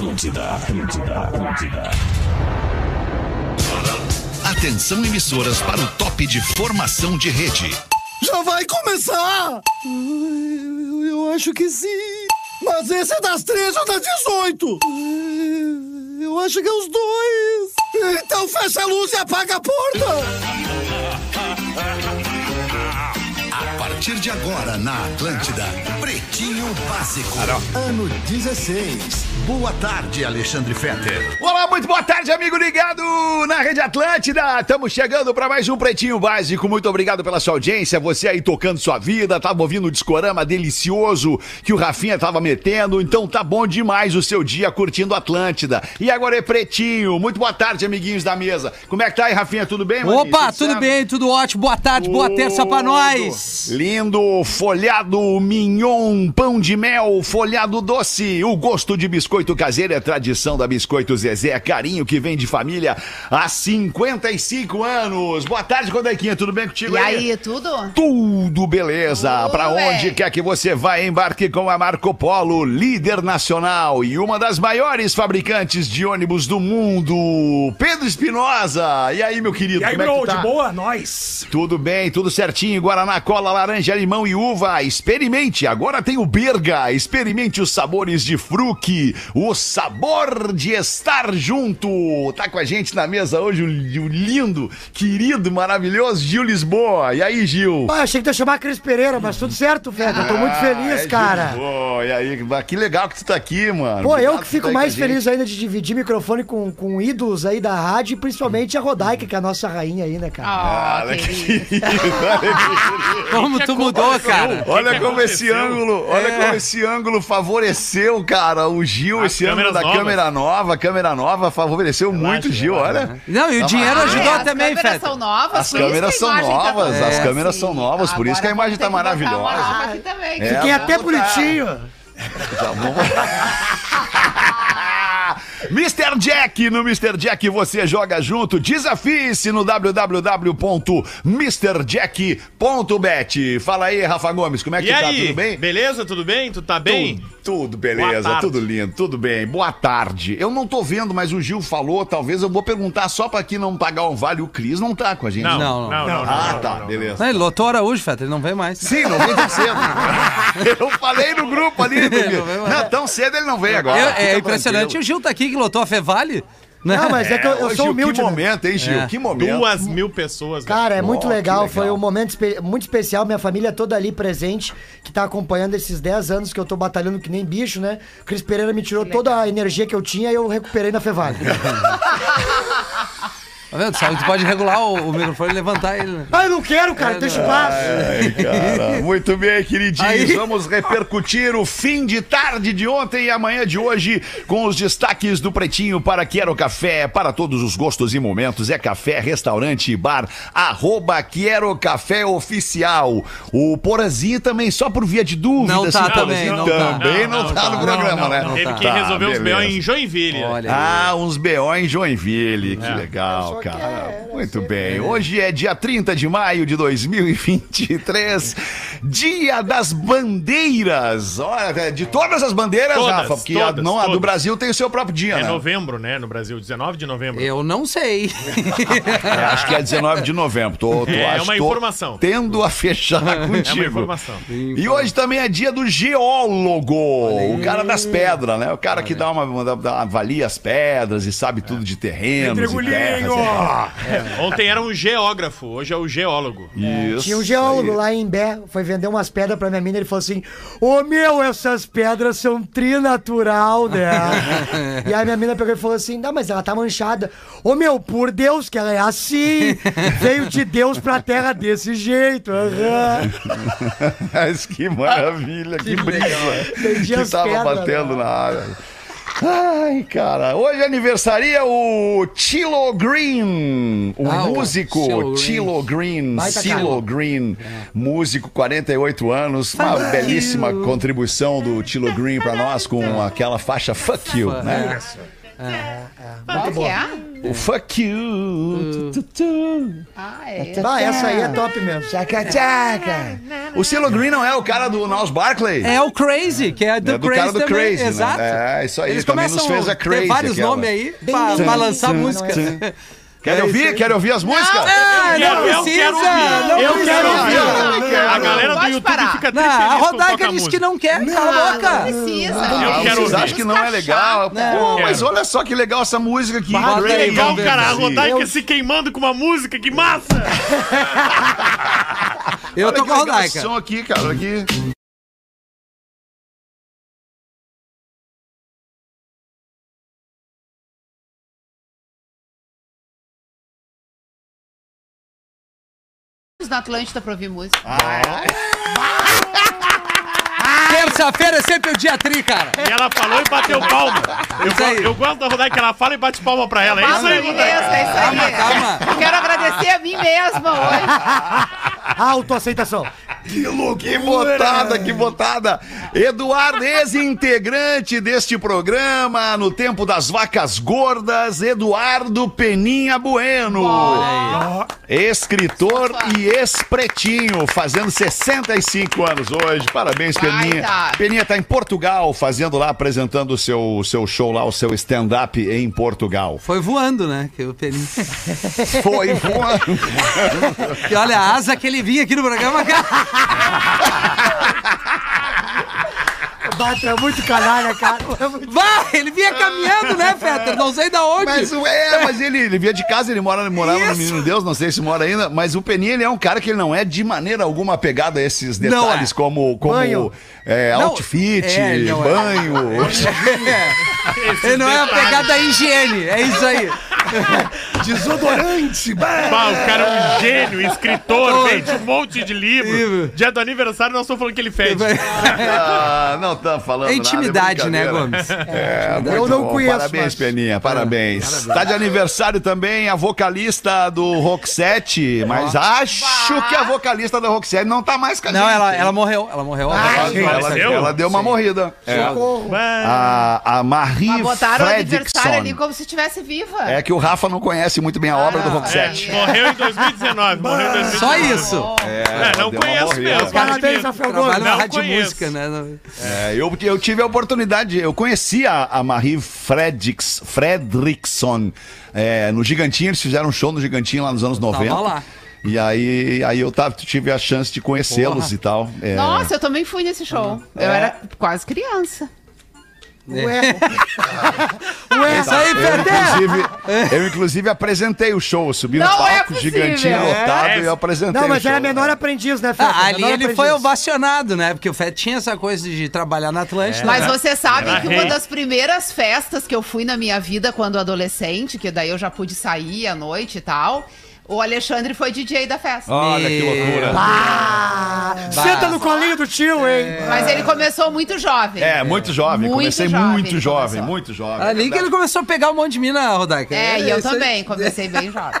Atlântida, Atlântida, Atlântida. Atenção emissoras para o top de formação de rede. Já vai começar! Eu, eu acho que sim. Mas esse é das 13 ou das 18? Eu acho que é os dois. Então fecha a luz e apaga a porta. Partir de agora na Atlântida, Pretinho Básico. Ano 16. Boa tarde, Alexandre Fetter. Olá, muito boa tarde, amigo ligado na Rede Atlântida. Estamos chegando para mais um Pretinho Básico. Muito obrigado pela sua audiência. Você aí tocando sua vida, tava ouvindo o discorama delicioso que o Rafinha tava metendo. Então tá bom demais o seu dia curtindo Atlântida. E agora é Pretinho. Muito boa tarde, amiguinhos da mesa. Como é que tá aí, Rafinha? Tudo bem, mano? Opa, tudo bem, tudo ótimo. Boa tarde, boa terça pra nós. Lindo, folhado, mignon, pão de mel, folhado doce. O gosto de biscoito caseiro é tradição da Biscoito Zezé. Carinho que vem de família há 55 anos. Boa tarde, Codequinha. Tudo bem contigo E aí, tudo? Tudo beleza. Pra onde quer que você vá, embarque com a Marco Polo, líder nacional e uma das maiores fabricantes de ônibus do mundo. Pedro Espinosa. E aí, meu querido, E aí, como é que bro, tá? de boa? Nós. Tudo bem, tudo certinho. Guaraná, cola, laranja, limão e uva. Experimente. Agora tem o Berga. Experimente os sabores de fruque. O sabor de estar junto. Tá com a gente na mesa hoje o, lindo, querido, maravilhoso Gil Lisboa. E aí, Gil? Ah, achei que tu ia chamar Cris Pereira, mas tudo certo, Fede. Eu tô muito feliz, Ah, é, cara. Gil Lisboa. E aí, que legal que tu tá aqui, mano. Pô, eu que fico tá mais a feliz ainda de dividir microfone com, com ídolos aí da rádio, e principalmente a Rodaica, que é a nossa rainha aí, né, cara? Ah, olha que Como tu mudou, cara. Olha que como esse ângulo, olha É. como esse ângulo favoreceu, cara, o Gil, As esse ângulo câmeras da novas. câmera nova, câmera nova favoreceu muito o Gil, olha. Não, e o dinheiro Ah, ajudou as também, câmeras Feta. são novas, As por isso câmeras são tá novas, as boa câmeras são novas, por isso que a imagem tá maravilhosa. também. É, Fiquei até bonitinho. Já vamos- Mr. Jack, no Mr. Jack você joga junto. Desafie-se no www.mrjack.bet. Fala aí, Rafa Gomes, como é que E tá? aí? Tudo bem? Beleza? Tudo bem? Tu tá bem? Tudo, tudo beleza, tudo lindo, tudo bem. Boa tarde. Eu não tô vendo, mas o Gil falou, talvez eu vou perguntar só pra aqui não pagar um vale. O Cris não tá com a gente. Não, Não, não, não. não. não, Ah, tá, beleza. Não, ele lotou Araújo, Feta, ele não vem mais. Sim, não vem tão cedo. Eu falei no grupo ali. Não vem mais. Não, tão cedo ele não vem agora. Eu- Fica é impressionante, tranquilo. o Gil tá aqui que lotou a Fevale. Né? Não, mas é que eu, eu Ô, sou Gil, humilde, Que né? momento, hein, Gil? É. Que momento. Duas mil pessoas. velho. Cara, é muito que legal. legal. Foi um momento espe- muito especial. Minha família toda ali presente, que tá acompanhando esses 10 anos que eu tô batalhando que nem bicho, né? O Cris Pereira me tirou toda a energia que eu tinha e eu recuperei na Fevale. Tá vendo? Sabe, tu pode regular o, o microfone e levantar ele. né? ah, eu não quero, cara, deixa eu passo. Ai, cara. Muito bem, queridinhos. Aí. Vamos repercutir o fim de tarde de ontem e amanhã de hoje com os destaques do Pretinho para Quero Café, para todos os gostos e momentos. É café, restaurante e bar, arroba Quero Café Oficial. O Porazinho também, só por via de dúvida. Não tá Porazinho também, não tá. também não, Não, tá não, no não, programa, não, né? não. Teve que Tá, resolver os beleza. B.O. em Joinville. Olha. Ah, uns B.O. em Joinville, que É. legal, só cara. Muito bem. Hoje é dia 30 de maio de 2023, dia das bandeiras. Olha, de todas as bandeiras, Todas, Rafa, porque a, todas, não, a do todas. Brasil tem o seu próprio dia, É né? novembro, né? No Brasil, 19 de novembro. Eu não sei. É, acho que é 19 de novembro. Tô, tô, É acho, uma tô informação. Tendo a fechar contigo. É uma informação. E hoje também é dia do geólogo, o cara das pedras, né? O cara que dá uma, uma- dá- avalia as pedras e sabe tudo de terrenos e terras. É, Ontem era um geógrafo, hoje é o geólogo. Isso. Tinha um geólogo aí. lá em Bé, foi vender umas pedras pra minha mina, ele falou assim, ô meu, essas pedras são trinatural, né? e aí minha mina pegou e falou assim, não, mas ela tá manchada. Ô meu, por Deus, que ela é assim, veio de Deus pra terra desse jeito. Mas que maravilha, que, brisa. Entendi que as tava pedras, batendo né? na área. Ai, cara. Hoje aniversaria o Tilo Green, o Ah, músico Tilo Green. Tilo Green. Green, músico, 48 anos, uma belíssima contribuição do Tilo Green pra nós com aquela faixa Fuck You, né? Qual que é? O fuck you. Tu, tu, tu. Ah, é. Ah, essa aí é top mesmo. Tchaca, tchaca. O Silo Green não é o cara do Niles Barkley? É o Crazy, que é do, É do Crazy cara do também. Crazy, né? Exato. É, isso aí, Eles também começam nos fez a Crazy vários aquela. nomes aí pra, pra lançar música. Quer ouvir? Quer ouvir as músicas? Eu não quero- eu precisa, quero ouvir. não Eu precisa. quero ouvir. A galera do YouTube parar. fica Não, triste a feliz com Rodaica música. que não quer, cala a Não, não boca. precisa. Eu quero Vocês ouvir. acham que não é legal? Pô, mas olha só que legal essa música aqui. Que aí, legal, cara. A. Rodaica se queimando com uma música, que massa! Eu Olha tô com a Rodaica. som aqui, cara. Olha aqui. Na Atlântida pra ouvir música. Terça-feira é sempre o dia tri, cara. E ela falou e bateu palma. Eu, Isso aí. go- eu gosto da Rodaica, ela fala e bate palma pra ela. É isso aí, Rodaica. é isso aí. Calma, calma. Eu quero agradecer a mim mesma hoje. Autoaceitação. Que botada, que botada. Eduardo, ex-integrante deste programa, no tempo das vacas gordas, Eduardo Peninha Bueno. Escritor e ex-pretinho, fazendo 65 anos hoje. Parabéns, Vai, Peninha. tá. Peninha tá em Portugal, fazendo lá, apresentando o seu, seu show lá, o seu stand-up em Portugal. Foi voando, né? Que o Peninho. Foi voando. E olha, a asa que ele vinha aqui no programa, cara. Bata, é muito canalha, cara. É muito- Vai, ele vinha caminhando, né, Fetter? Não sei da onde. Mas, é, mas ele, ele via de casa, ele mora, morava no Isso. Menino Deus, não sei se mora ainda, mas o Peninha, ele é um cara que ele não é de maneira alguma apegado a esses detalhes, é. como, como Banho. é, Não, outfit, é, não é. banho. Ele não é apegado à higiene, é isso aí. Desodorante, Bah, o cara é um gênio, escritor, vende um monte de livro. Livro. Dia do aniversário, nós estamos falando que ele fede. Ah, não tá falando É intimidade, nada, é né. Gomes? É, Eu muito não bom. conheço, Parabéns, mas- Peninha, parabéns. Tá de aniversário também a vocalista do Roxette, mas acho que a vocalista da Roxette não tá mais com a Não, gente, ela, ela morreu. Ela morreu. Ah, ela, sim. ela, faleceu? ela deu uma morrida. É. Socorro. A, a Marie Mas botaram o aniversário Fredrickson. ali como se estivesse viva. É que o Rafa não conhece muito bem a obra do Ah, Roxette. é. Morreu em 2019. Morreu em 2019. Só isso. É, ela não conheço mesmo. Parabéns, Rafael Gomes. na Não rádio conheço. música, né? É, eu, eu tive a oportunidade, eu conheci a, a Marie Fredricks, Fredrickson é, no Gigantinho, eles fizeram um show no Gigantinho lá nos anos 90. lá. E aí, aí eu tava, tive a chance de conhecê-los e tal. É, Nossa, eu também fui nesse show. Eu É. era quase criança. Ué. Ué. Isso aí, eu, inclusive, eu, inclusive, apresentei o show. Eu subi no Não palco, é. Gigantinho lotado, É. e eu apresentei Não, mas o show. era menor aprendiz, né, Feta? Ah, ali ele aprendiz. foi ovacionado, né? Porque o Fett tinha essa coisa de trabalhar na Atlântida. Mas né? vocês sabem Era que uma das primeiras festas que eu fui na minha vida quando adolescente, que daí eu já pude sair à noite e tal, o Alexandre foi DJ da festa. Olha que loucura. Ah, senta no colinho do tio, hein? Mas ele começou muito jovem. É, muito jovem. Muito Comecei jovem muito ele jovem, começou. muito jovem. Ali que ele começou a pegar um monte de mina, Rodaica. É, e eu isso aí. também, comecei bem jovem.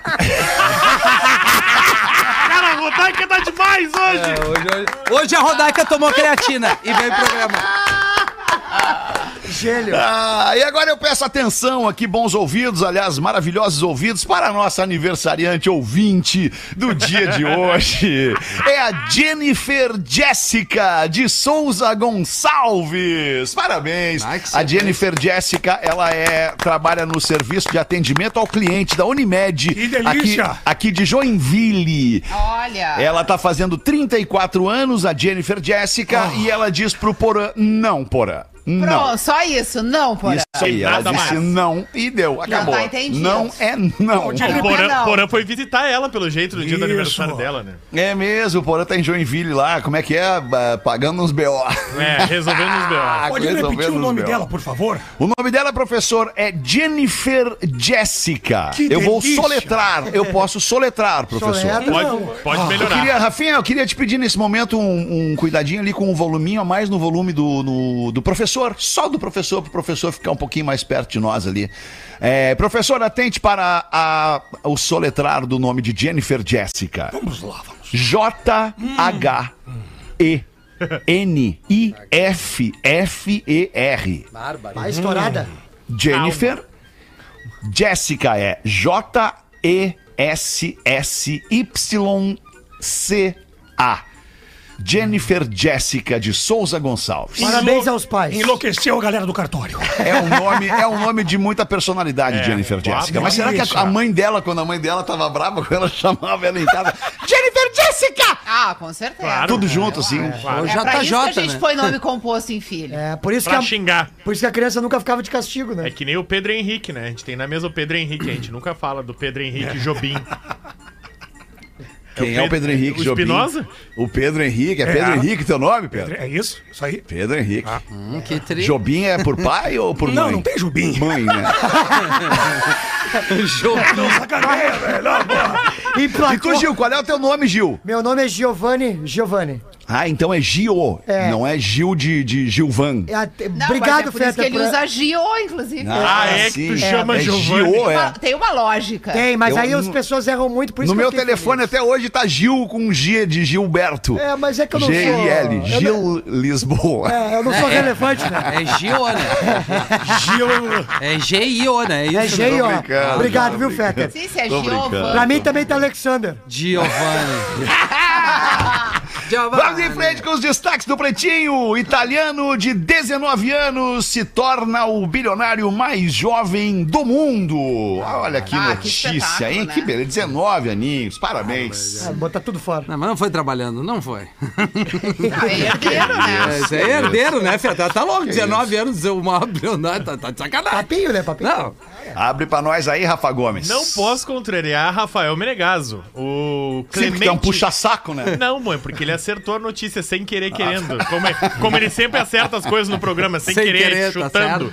Cara, a Rodaica tá demais hoje. É, hoje, hoje- hoje a Rodaica tomou creatina e veio pro programa. Gênio. Ah, e agora eu peço atenção aqui, bons ouvidos, aliás, maravilhosos ouvidos, para a nossa aniversariante ouvinte do dia de hoje. É a Jennifer Jéssica de Souza Gonçalves. Parabéns. Ai, a. Jennifer Jéssica, ela é trabalha no serviço de atendimento ao cliente da Unimed. Que delícia. Aqui, aqui de Joinville. Olha. Ela tá fazendo 34 anos, a Jennifer Jéssica, e ela diz pro Porã, não, Porã, não. Pronto, só isso. Não, porra. Isso aí, ela Nada disse mais. não e deu, acabou. tá entendido. não é não. O Porã, não. Porã foi visitar ela, pelo jeito, no dia do Isso. aniversário dela, né? É mesmo, o Porã tá em Joinville lá, como é que é? Ba- Pagando uns BO. É, resolvendo os B.O. Pode Resolvendo repetir o os nome BO. dela, por favor? O nome dela, professor, é Jennifer Jéssica. Que Eu vou delícia. soletrar, eu posso soletrar, professor. Soletra. Pode, pode Eu melhorar. queria, Rafinha, eu queria te pedir nesse momento um, um cuidadinho ali com o voluminho a mais no volume do, no- do professor, só do professor, pro professor ficar um pouquinho mais perto de nós ali. É, professor, atente para a- o soletrar do nome de Jennifer Jéssica. Vamos lá, vamos. J-H-E-N-I-F-F-E-R. Vai estourada. Jennifer Jéssica é J-E-S-S-Y-C-A. Jennifer Jéssica de Souza Gonçalves. Parabéns aos pais. Enlouqueceu a galera do cartório. É um nome, é um nome de muita personalidade, É, Jennifer. Jéssica. Mas será que a, a mãe dela, quando a mãe dela tava brava, quando ela chamava ela em casa, Jennifer Jéssica! Ah, com certeza. Claro. Tudo junto, assim. Claro. O É pra isso que a gente né? põe nome composto em filho. É, por isso, que Pra a, xingar. por isso que a criança nunca ficava de castigo, né? É que nem o Pedro Henrique, né? A gente tem na mesa o Pedro Henrique, a gente nunca fala do Pedro Henrique Jobim. Quem é o Pedro Henrique Jobim? Espinosa? O Pedro Henrique. É Pedro É. Henrique teu nome, Pedro? É isso? Isso aí? Pedro Henrique. Hum, que tri... Jobim é por pai ou por Não, mãe? não tem Jubim. Mãe, né? Não sacaneia, velho. Não, porra. E Emplacou. tu, Gil, qual é o teu nome, Gil? Meu nome é Giovanni. Giovanni. Ah, então é Gio, É. não é Gil de, de Gilvan. É, Não, Obrigado, mas é por isso que Feta. ele usa Gio, inclusive. Ah, é que tu chama é Giovanni. Gio, é. Tem uma lógica. Tem, mas Eu- aí as pessoas erram muito, por isso No meu telefone feliz. até hoje tá Gil com G de Gilberto. É, mas é que eu não sou- G-I-L, Gil Lisboa. É, eu não sou relevante, né? É Gio, né? É G-I-O, né? É isso, G, né? Obrigado, viu. Fetter? Sim, se é. Giovanni. Pra mim também tá Alexander. Giovanni. Vamos em frente com os destaques do Pretinho. Italiano de 19 anos se torna o bilionário mais jovem do mundo. Olha que Ah, que notícia, espetáculo, hein? né? Que beleza. 19 aninhos, parabéns. Ah, botar tudo fora. Não, mas não foi trabalhando, não foi. Ah, é herdeiro, né? Isso é herdeiro, né, Feta? Tá louco, 19 anos, ser o maior bilionário, tá, tá de sacanagem. Papinho, né, papinho? Não, Abre pra nós aí, Rafa Gomes. Não posso contrariar Rafael Menegaso. O Sim, porque é um puxa-saco, né? Não, mãe, porque ele acertou a notícia sem querer querendo. Como, é- como ele sempre acerta as coisas no programa, sem, Sem querer, querer, tá chutando.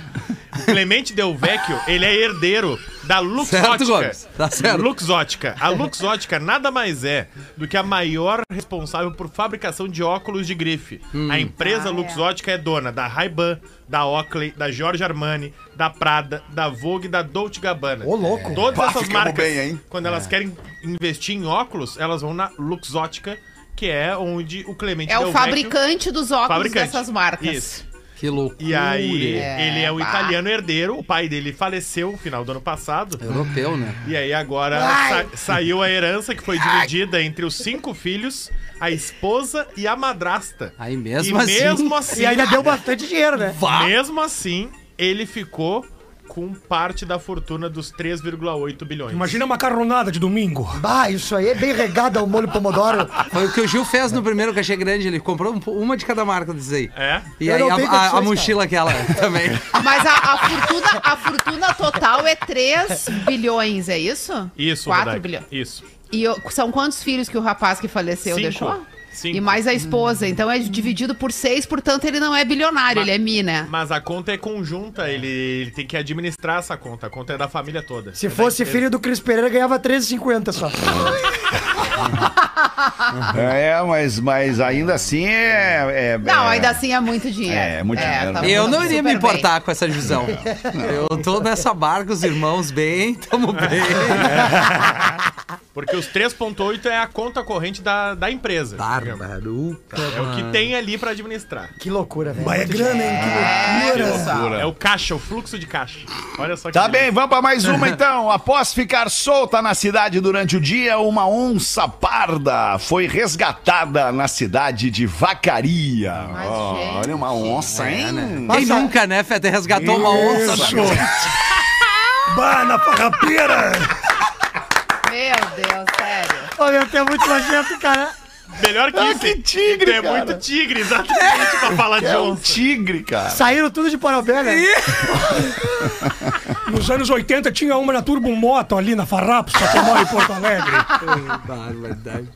o Clemente Del Vecchio, ele é herdeiro da Certo, Luxótica. Tá certo. Luxótica. A Luxótica nada mais é do que a maior responsável por fabricação de óculos de grife. Hum. A empresa Ah, é. Luxótica é dona da Ray-Ban, da Oakley, da Giorgio Armani, da Prada, da Vogue e da Dolce Gabbana. Ô, louco. Todas Pá, essas marcas, bem, hein? quando elas querem investir em óculos, elas vão na Luxótica, que é onde o Clemente É Del o Vecchio- fabricante dos óculos fabricante. dessas marcas. Isso. que loucura. E aí, É, ele é o italiano herdeiro, o pai dele faleceu no final do ano passado. Europeu, né? E aí agora sa- saiu a herança que foi dividida entre os cinco filhos, a esposa e a madrasta. Aí mesmo e assim- mesmo assim, E ainda deu bastante dinheiro, né? mesmo assim, ele ficou com parte da fortuna dos 3,8 bilhões. Imagina a macarronada de domingo. Bah, isso aí é bem regado ao molho pomodoro. Foi o que o Gil fez no primeiro cachê grande, ele comprou um- uma de cada marca disso aí. É? E Eu aí a, a- a mochila aquela também. Mas a, a fortuna, a fortuna total é 3 bilhões, é isso? Isso, 4 Rodaica. bilhões. Isso. E são quantos filhos que o rapaz que faleceu Cinco. deixou? Cinco. E mais a esposa. Então é dividido por seis, portanto ele não é bilionário, ele é mi, né? Mas a conta é conjunta, ele, ele tem que administrar essa conta. A conta é da família toda. Se É fosse filho do Cris Pereira, ganhava 13,50 só. É, mas, mas ainda assim é. é- Não, é- ainda assim é muito dinheiro. É, muito dinheiro. tá Eu não iria me bem. importar com essa divisão. Eu tô nessa barca, os irmãos bem, tamo bem. Porque os 3,8 é a conta corrente da, da empresa. Barbaruca, É o que tem ali pra administrar. Que loucura, velho. Mas é grana, hein? Que loucura. pessoal. É o caixa, o fluxo de caixa. Olha só que Tá bem, vamos pra mais uma então. Após ficar solta na cidade durante o dia, uma onça parda foi resgatada na cidade de Vacaria. Mas, gente. olha uma onça, hein? Quem nunca, né, Feta, resgatou uma onça Isso. da Bah, na farrapeira. Meu Deus, sério. Meu, tu é muito nojento, cara. Melhor que Ah, isso. que tigre, Tu é muito tigre, exatamente, pra falar de É um onça. tigre, cara. Saíram tudo de Parobé, né? Nos anos 80 tinha uma na Turbo Moto ali na Farrapos, pra quem mora em Porto Alegre. Barbaridade.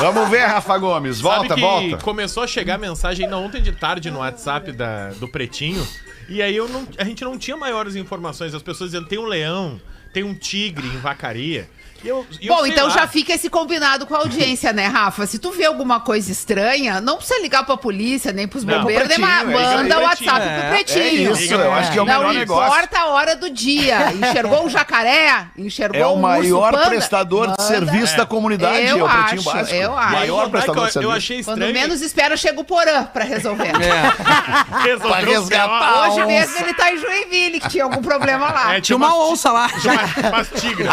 Vamos ver, Rafa Gomes. Volta, Sabe que volta. começou a chegar mensagem ainda ontem de tarde no WhatsApp da, do Pretinho. E aí eu não, a gente não tinha maiores informações. As pessoas dizendo, tem um leão, tem um tigre em vacaria. Eu- eu Bom, então lá. já fica esse combinado com a audiência, né, Rafa? Se tu vê alguma coisa estranha, não precisa ligar pra polícia, nem pros Não, bombeiros, nem Pretinho, é manda o. WhatsApp É, pro é pretinho. isso, eu acho que é o não melhor negócio. importa a hora do dia. Enxergou um jacaré? Enxergou É o um maior urso panda? prestador de Manda. serviço da comunidade, Eu é o Pretinho acho, Básico. eu acho. Maior Rodaica, prestador de eu, achei Quando estranho. menos espera, chega o Porã pra resolver. É. resolveu Pra resgatar. Hoje onça. mesmo ele tá em Joinville, que tinha algum problema lá. É, Tinha uma onça lá. Tigres.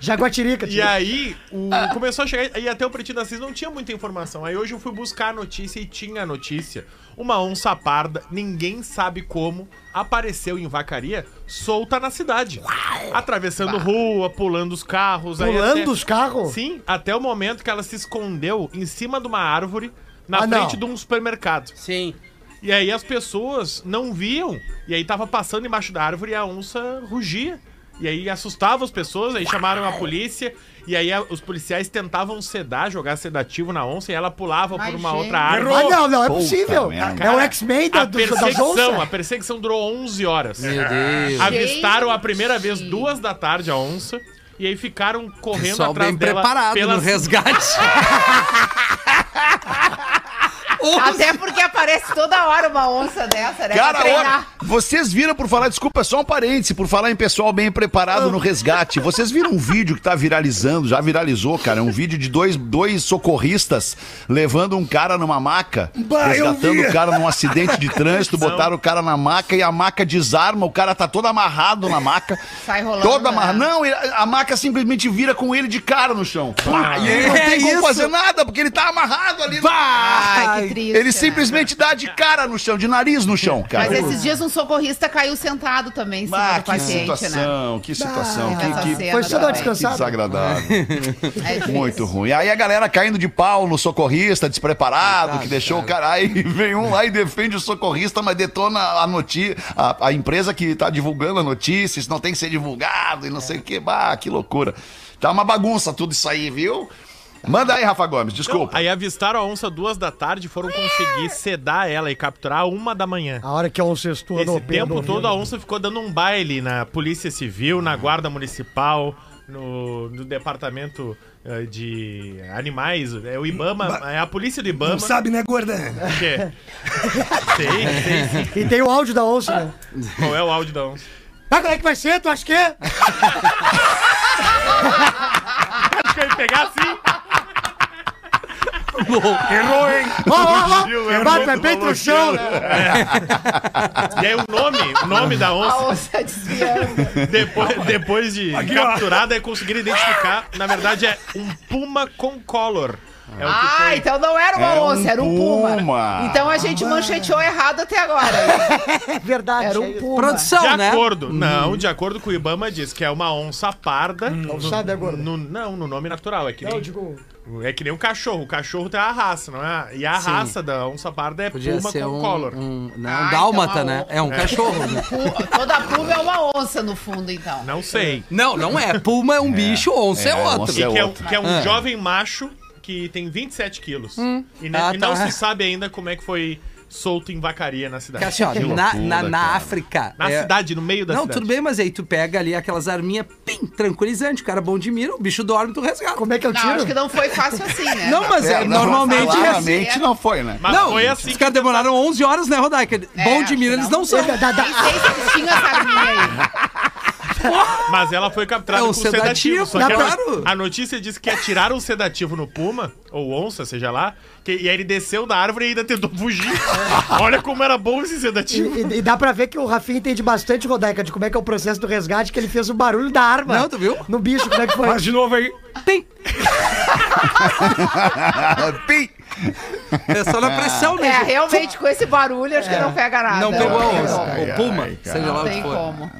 Jaguatirica. E aí, o- começou a chegar. E até o Pretinho da Cis não tinha muita informação. Aí hoje eu fui buscar a notícia e tinha a notícia. Uma onça parda, ninguém sabe como, apareceu em vacaria, solta na cidade. Atravessando rua, pulando os carros. Pulando até- os carros? Sim, até o momento que ela se escondeu em cima de uma árvore, na Ah, não. frente de um supermercado. Sim. E aí as pessoas não viam. E aí tava passando embaixo da árvore e a onça rugia. E aí assustava as pessoas, aí chamaram a polícia. E aí a- os policiais tentavam sedar, jogar sedativo na onça e ela pulava Ai, por uma gente. outra árvore. Ah, não, não, é Puta possível. merda. É o X-Men da, A do, das perseguição, a perseguição durou 11 horas. Meu Deus. Avistaram a primeira vez duas da tarde a onça. E aí ficaram correndo Pessoal atrás bem dela preparado pelas- no resgate. Até porque aparece toda hora uma onça dessa, né? Cara, olha, vocês viram por falar, desculpa, só um parêntese, por falar em pessoal bem preparado no resgate. Vocês viram um vídeo que tá viralizando, já viralizou, cara, um vídeo de dois, dois socorristas levando um cara numa maca, Bah, resgatando o cara num acidente de trânsito, botaram o cara na maca e a maca desarma, o cara tá todo amarrado na maca. Sai rolando, Todo né? amarrado. Não, e a maca simplesmente vira com ele de cara no chão. Pá, e ele não É tem como isso. fazer nada, porque ele tá amarrado ali. no- Triste. Ele né? simplesmente dá de cara no chão, de nariz no chão, cara. Mas esses dias um socorrista caiu sentado também em Ah, que paciente, né? situação, que situação, que, que, Foi só dar descansada. desagradável. É. Muito ruim. Aí a galera caindo de pau no socorrista, despreparado, que deixou o cara. Aí vem um lá e defende o socorrista, mas detona a notícia, a, a empresa que tá divulgando a notícia, isso não tem que ser divulgado e não sei o que. Bah, que loucura. Tá uma bagunça tudo isso aí, viu? Manda aí, Rafa Gomes, desculpa. Aí avistaram a onça duas da tarde e foram conseguir sedar ela e capturar uma da manhã. A hora que a onça estua no Esse tempo do todo a onça ficou dando um baile na Polícia Civil, na Guarda Municipal, no, no Departamento eh, de Animais. É o Ibama, é a polícia do Ibama. Não sabe, né, gorda? que é- sei, sei, sim. E tem o áudio da onça, né? Qual é o áudio da onça? Ah, como é que vai ser? Tu acha que é? Acho que eu ia pegar assim. Errou, hein? Ó, ó, ó. É Bate, bem pro chão, né? E aí o nome, o nome da A onça, onça desviando. depois, depois de Aqui, ó. capturada, é conseguir identificar. Na verdade, é um puma com color. É Ah, foi. então não era uma É um onça, era um puma. puma. Então a gente mancheteou errado até agora. É verdade. Era é um puma. Produção, De né? acordo, não, de acordo com o Ibama diz que é uma onça parda. Não sabe agora. No, não, no nome natural. É que, Não, nem, digo... é que nem um cachorro. O cachorro tem a raça, não é? E a Sim. raça da onça parda é Podia puma ser com um, color. um, não, Ah, um dálmata, então né? É um cachorro, né? Toda puma é uma onça no fundo, então. Não sei. Não, não é. Puma é um bicho, onça é, é, outro. onça é que é, um- outro. que é um Ah. jovem macho que tem 27 quilos. E, ne- Ah, e não tá. se sabe ainda como é que foi solto em vacaria na cidade. Porque assim, ó, Que na, loucura, na, na cara. África. Na é- cidade, no meio da Não, cidade. tudo bem, mas aí tu pega ali aquelas arminhas bem tranquilizante, o cara bom de mira, o bicho dorme, tu resgata. Como é que eu Não, tiro? acho que não foi fácil assim, né? Não, mas é, É, não, normalmente. Claramente não foi, né? Mas não, foi assim os caras demoraram 11 horas, né, Rodaica? É, bom de mira eles não. não são. Da- da- Nem sei se eles tinham essa arminha aí. Mas ela foi capturada É um com sedativo. sedativo, só que a, claro. a notícia diz que atiraram um sedativo no puma, ou onça, seja lá, que, e aí ele desceu da árvore e ainda tentou fugir. Olha como era bom esse sedativo. E, e- e dá pra ver que o Rafinha entende bastante, Rodaica, de como é que é o processo do resgate, que ele fez o barulho da arma. Não, tu viu? No bicho, como é que foi? Faz de novo aí. Tem. Pim! É só na pressão É, mesmo. realmente, com esse barulho, acho que não pega nada. Não pegou a Não onça. tem O puma, ai, seja lá Não o que tem for. como.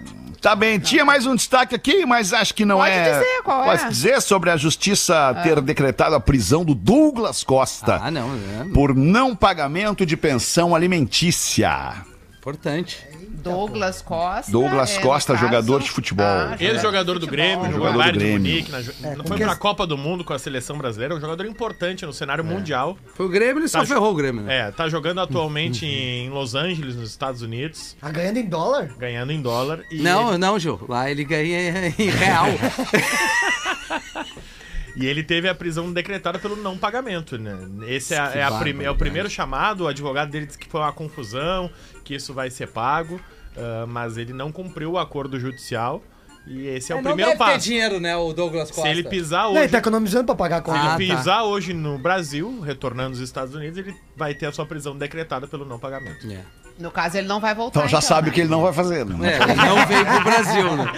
Tá bem, tinha mais um destaque aqui, mas acho que não Pode é. dizer qual é. Pode dizer sobre a justiça ter decretado a prisão do Douglas Costa Ah, não, é por não pagamento de pensão alimentícia. Importante. Douglas Costa. Douglas é, Costa, caso- jogador de futebol. Ah, Ex-jogador do Grêmio, jogou Jogador do de Grêmio. Munique, na, jo- não foi que pra as- Copa do Mundo com a seleção brasileira, um jogador importante no cenário mundial. Foi o Grêmio, ele só Tá, ferrou o Grêmio, né? É, tá jogando atualmente em Los Angeles, nos Estados Unidos, Tá ganhando em dólar? ganhando em dólar. E Não, ele- não, Gil. Lá ele ganha em real. E ele teve a prisão decretada pelo não pagamento, né? Esse é, é a prime- é o primeiro chamado, o advogado dele disse que foi uma confusão, que isso vai ser pago, ah, mas ele não cumpriu o acordo judicial. E esse é, o não primeiro deve ter passo. dinheiro, né, o Douglas Costa. Se ele pisar Não, hoje, ele tá economizando pra pagar a conta. Ah, se ele tá. pisar hoje no Brasil, retornando dos Estados Unidos, ele vai ter a sua prisão decretada pelo não pagamento. É. No caso, ele não vai voltar. Então já sabe né? o que ele não vai fazer, né? É, ele não veio pro Brasil, né?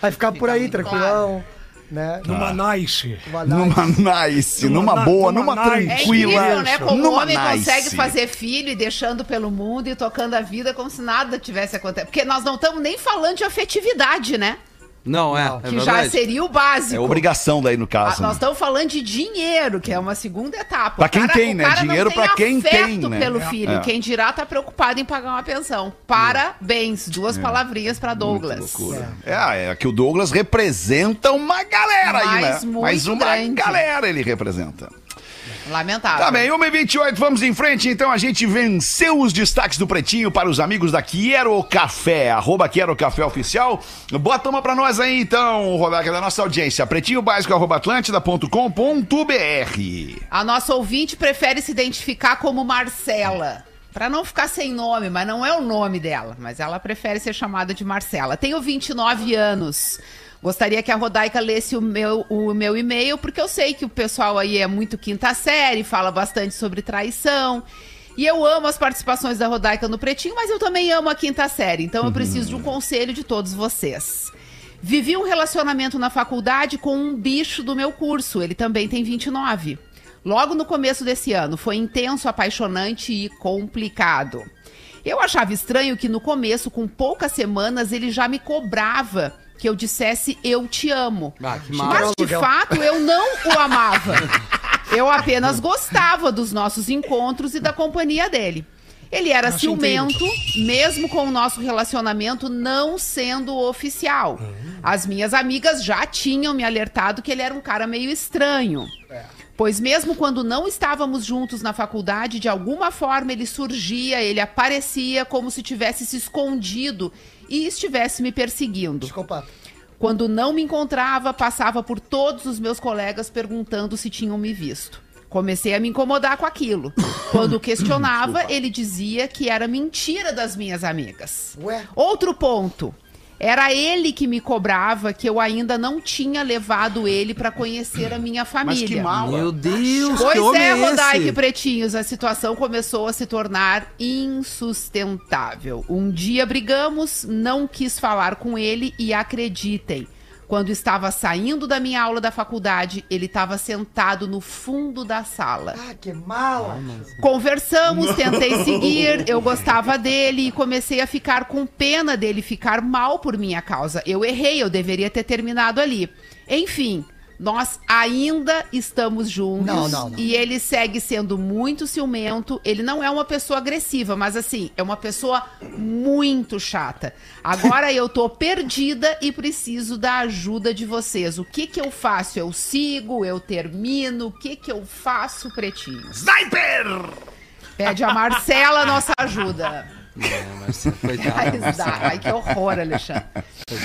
Vai ficar por aí, tranquilão. Né? Numa nice. Dar- Numa nice, Numa numa boa, numa numa nice. É tranquila. incrível, né? Como o numa homem nice. consegue fazer filho e deixando pelo mundo e tocando a vida como se nada tivesse acontecido. Porque nós não estamos nem falando de afetividade, né? Não, é, Não. é que já seria o básico. É obrigação daí no Ah, caso. nós né? estamos falando de dinheiro, que é uma segunda etapa. Pra quem tem, né? Dinheiro tem pra quem tem, né? pelo É. filho. É. Quem dirá tá preocupado em pagar uma pensão. Parabéns. Duas palavrinhas pra Douglas. Loucura. É, é que o Douglas representa uma galera aí, Mas né? muito Mas uma grande. galera ele representa. Lamentável. Tá bem, 1h28, vamos em frente. Então a gente venceu os destaques do Pretinho para os amigos da Quiero Café, arroba Quiero Café Oficial. Bota uma pra nós aí então, Roberto, da nossa audiência. Pretinho básico, arroba atlântida.com.br. A nossa ouvinte prefere se identificar como Marcela. Pra não ficar sem nome, mas não é o nome dela. Mas ela prefere ser chamada de Marcela. Tenho 29 anos. Gostaria que a Rodaica lesse o meu, o meu e-mail, porque eu sei que o pessoal aí é muito quinta série, fala bastante sobre traição. E eu amo as participações da Rodaica no Pretinho, mas eu também amo a quinta série. Então eu preciso de um conselho de todos vocês. Vivi um relacionamento na faculdade com um bicho do meu curso. Ele também tem 29. Logo no começo desse ano, foi intenso, apaixonante e complicado. Eu achava estranho que no começo, com poucas semanas, ele já me cobrava que eu dissesse eu te amo. Ah. Mas de fato eu não o amava. Eu apenas gostava dos nossos encontros e da companhia dele. Ele era Acho ciumento, mesmo com o nosso relacionamento não sendo oficial. As minhas amigas já tinham me alertado que ele era um cara meio estranho. Pois mesmo quando não estávamos juntos na faculdade, de alguma forma ele surgia, ele aparecia como se tivesse se escondido e estivesse me perseguindo. Psicopata. Quando não me encontrava, passava por todos os meus colegas perguntando se tinham me visto. Comecei a me incomodar com aquilo. Quando questionava, ele dizia que era mentira das minhas amigas. Ué? Outro ponto. Era ele que me cobrava que eu ainda não tinha levado ele pra conhecer a minha Mas família. que mala. Meu Deus, que Pois homem é, é Rodaica esse? e Pretinhos, a situação começou a se tornar insustentável. Um dia brigamos, não quis falar com ele e acreditem, quando estava saindo da minha aula da faculdade, ele estava sentado no fundo da sala. Ah, que mala. Conversamos, tentei seguir, eu gostava dele e comecei a ficar com pena dele ficar mal por minha causa. Eu errei, eu deveria ter terminado ali. Enfim, nós ainda estamos juntos. Não, não, não. E ele segue sendo muito ciumento. Ele não é uma pessoa agressiva, mas assim, é uma pessoa muito chata. Agora eu tô perdida e preciso da ajuda de vocês. O que que eu faço? Eu sigo, eu termino? O que que eu faço, pretinho? Sniper! Pede a Marcela nossa ajuda. É, mas, coitado, Ai, que horror, Alexandre.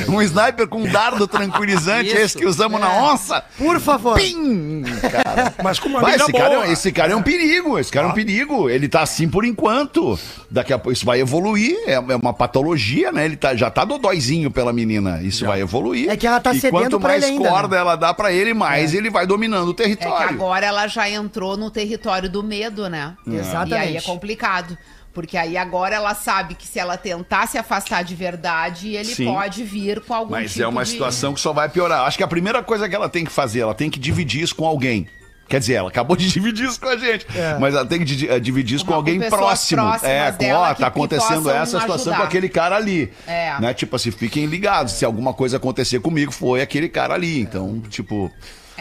Um sniper com um dardo tranquilizante, Isso. esse que usamos na É. onça. Por favor. Pim! Cara. Mas com uma Vai, esse, cara, boa. é- esse cara é um perigo, esse cara é um perigo. Ele tá assim por enquanto. Daqui a pouco isso vai evoluir, é, é uma patologia, né? Ele tá, já tá dodóizinho pela menina. Isso vai evoluir. É que ela tá e cedendo quanto mais ele ainda, corda né? ela dá pra ele, mais ele vai dominando o É que território. agora ela já entrou no território do medo, né? Exatamente. E aí é complicado. Porque aí agora ela sabe que se ela tentar se afastar de verdade, ele Sim. pode vir com algum Mas tipo é uma de... situação que só vai piorar. Acho que a primeira coisa que ela tem que fazer, ela tem que dividir isso com alguém. Quer dizer, ela acabou de dividir isso com a gente. É. Mas ela tem que eh, dividir isso Uma- com alguém com pessoas próximo. É, com, ó, tá acontecendo essa situação ajudar. com aquele cara ali. É. Né? Tipo assim, fiquem ligados. Se alguma coisa acontecer comigo, foi aquele cara ali. Então, tipo.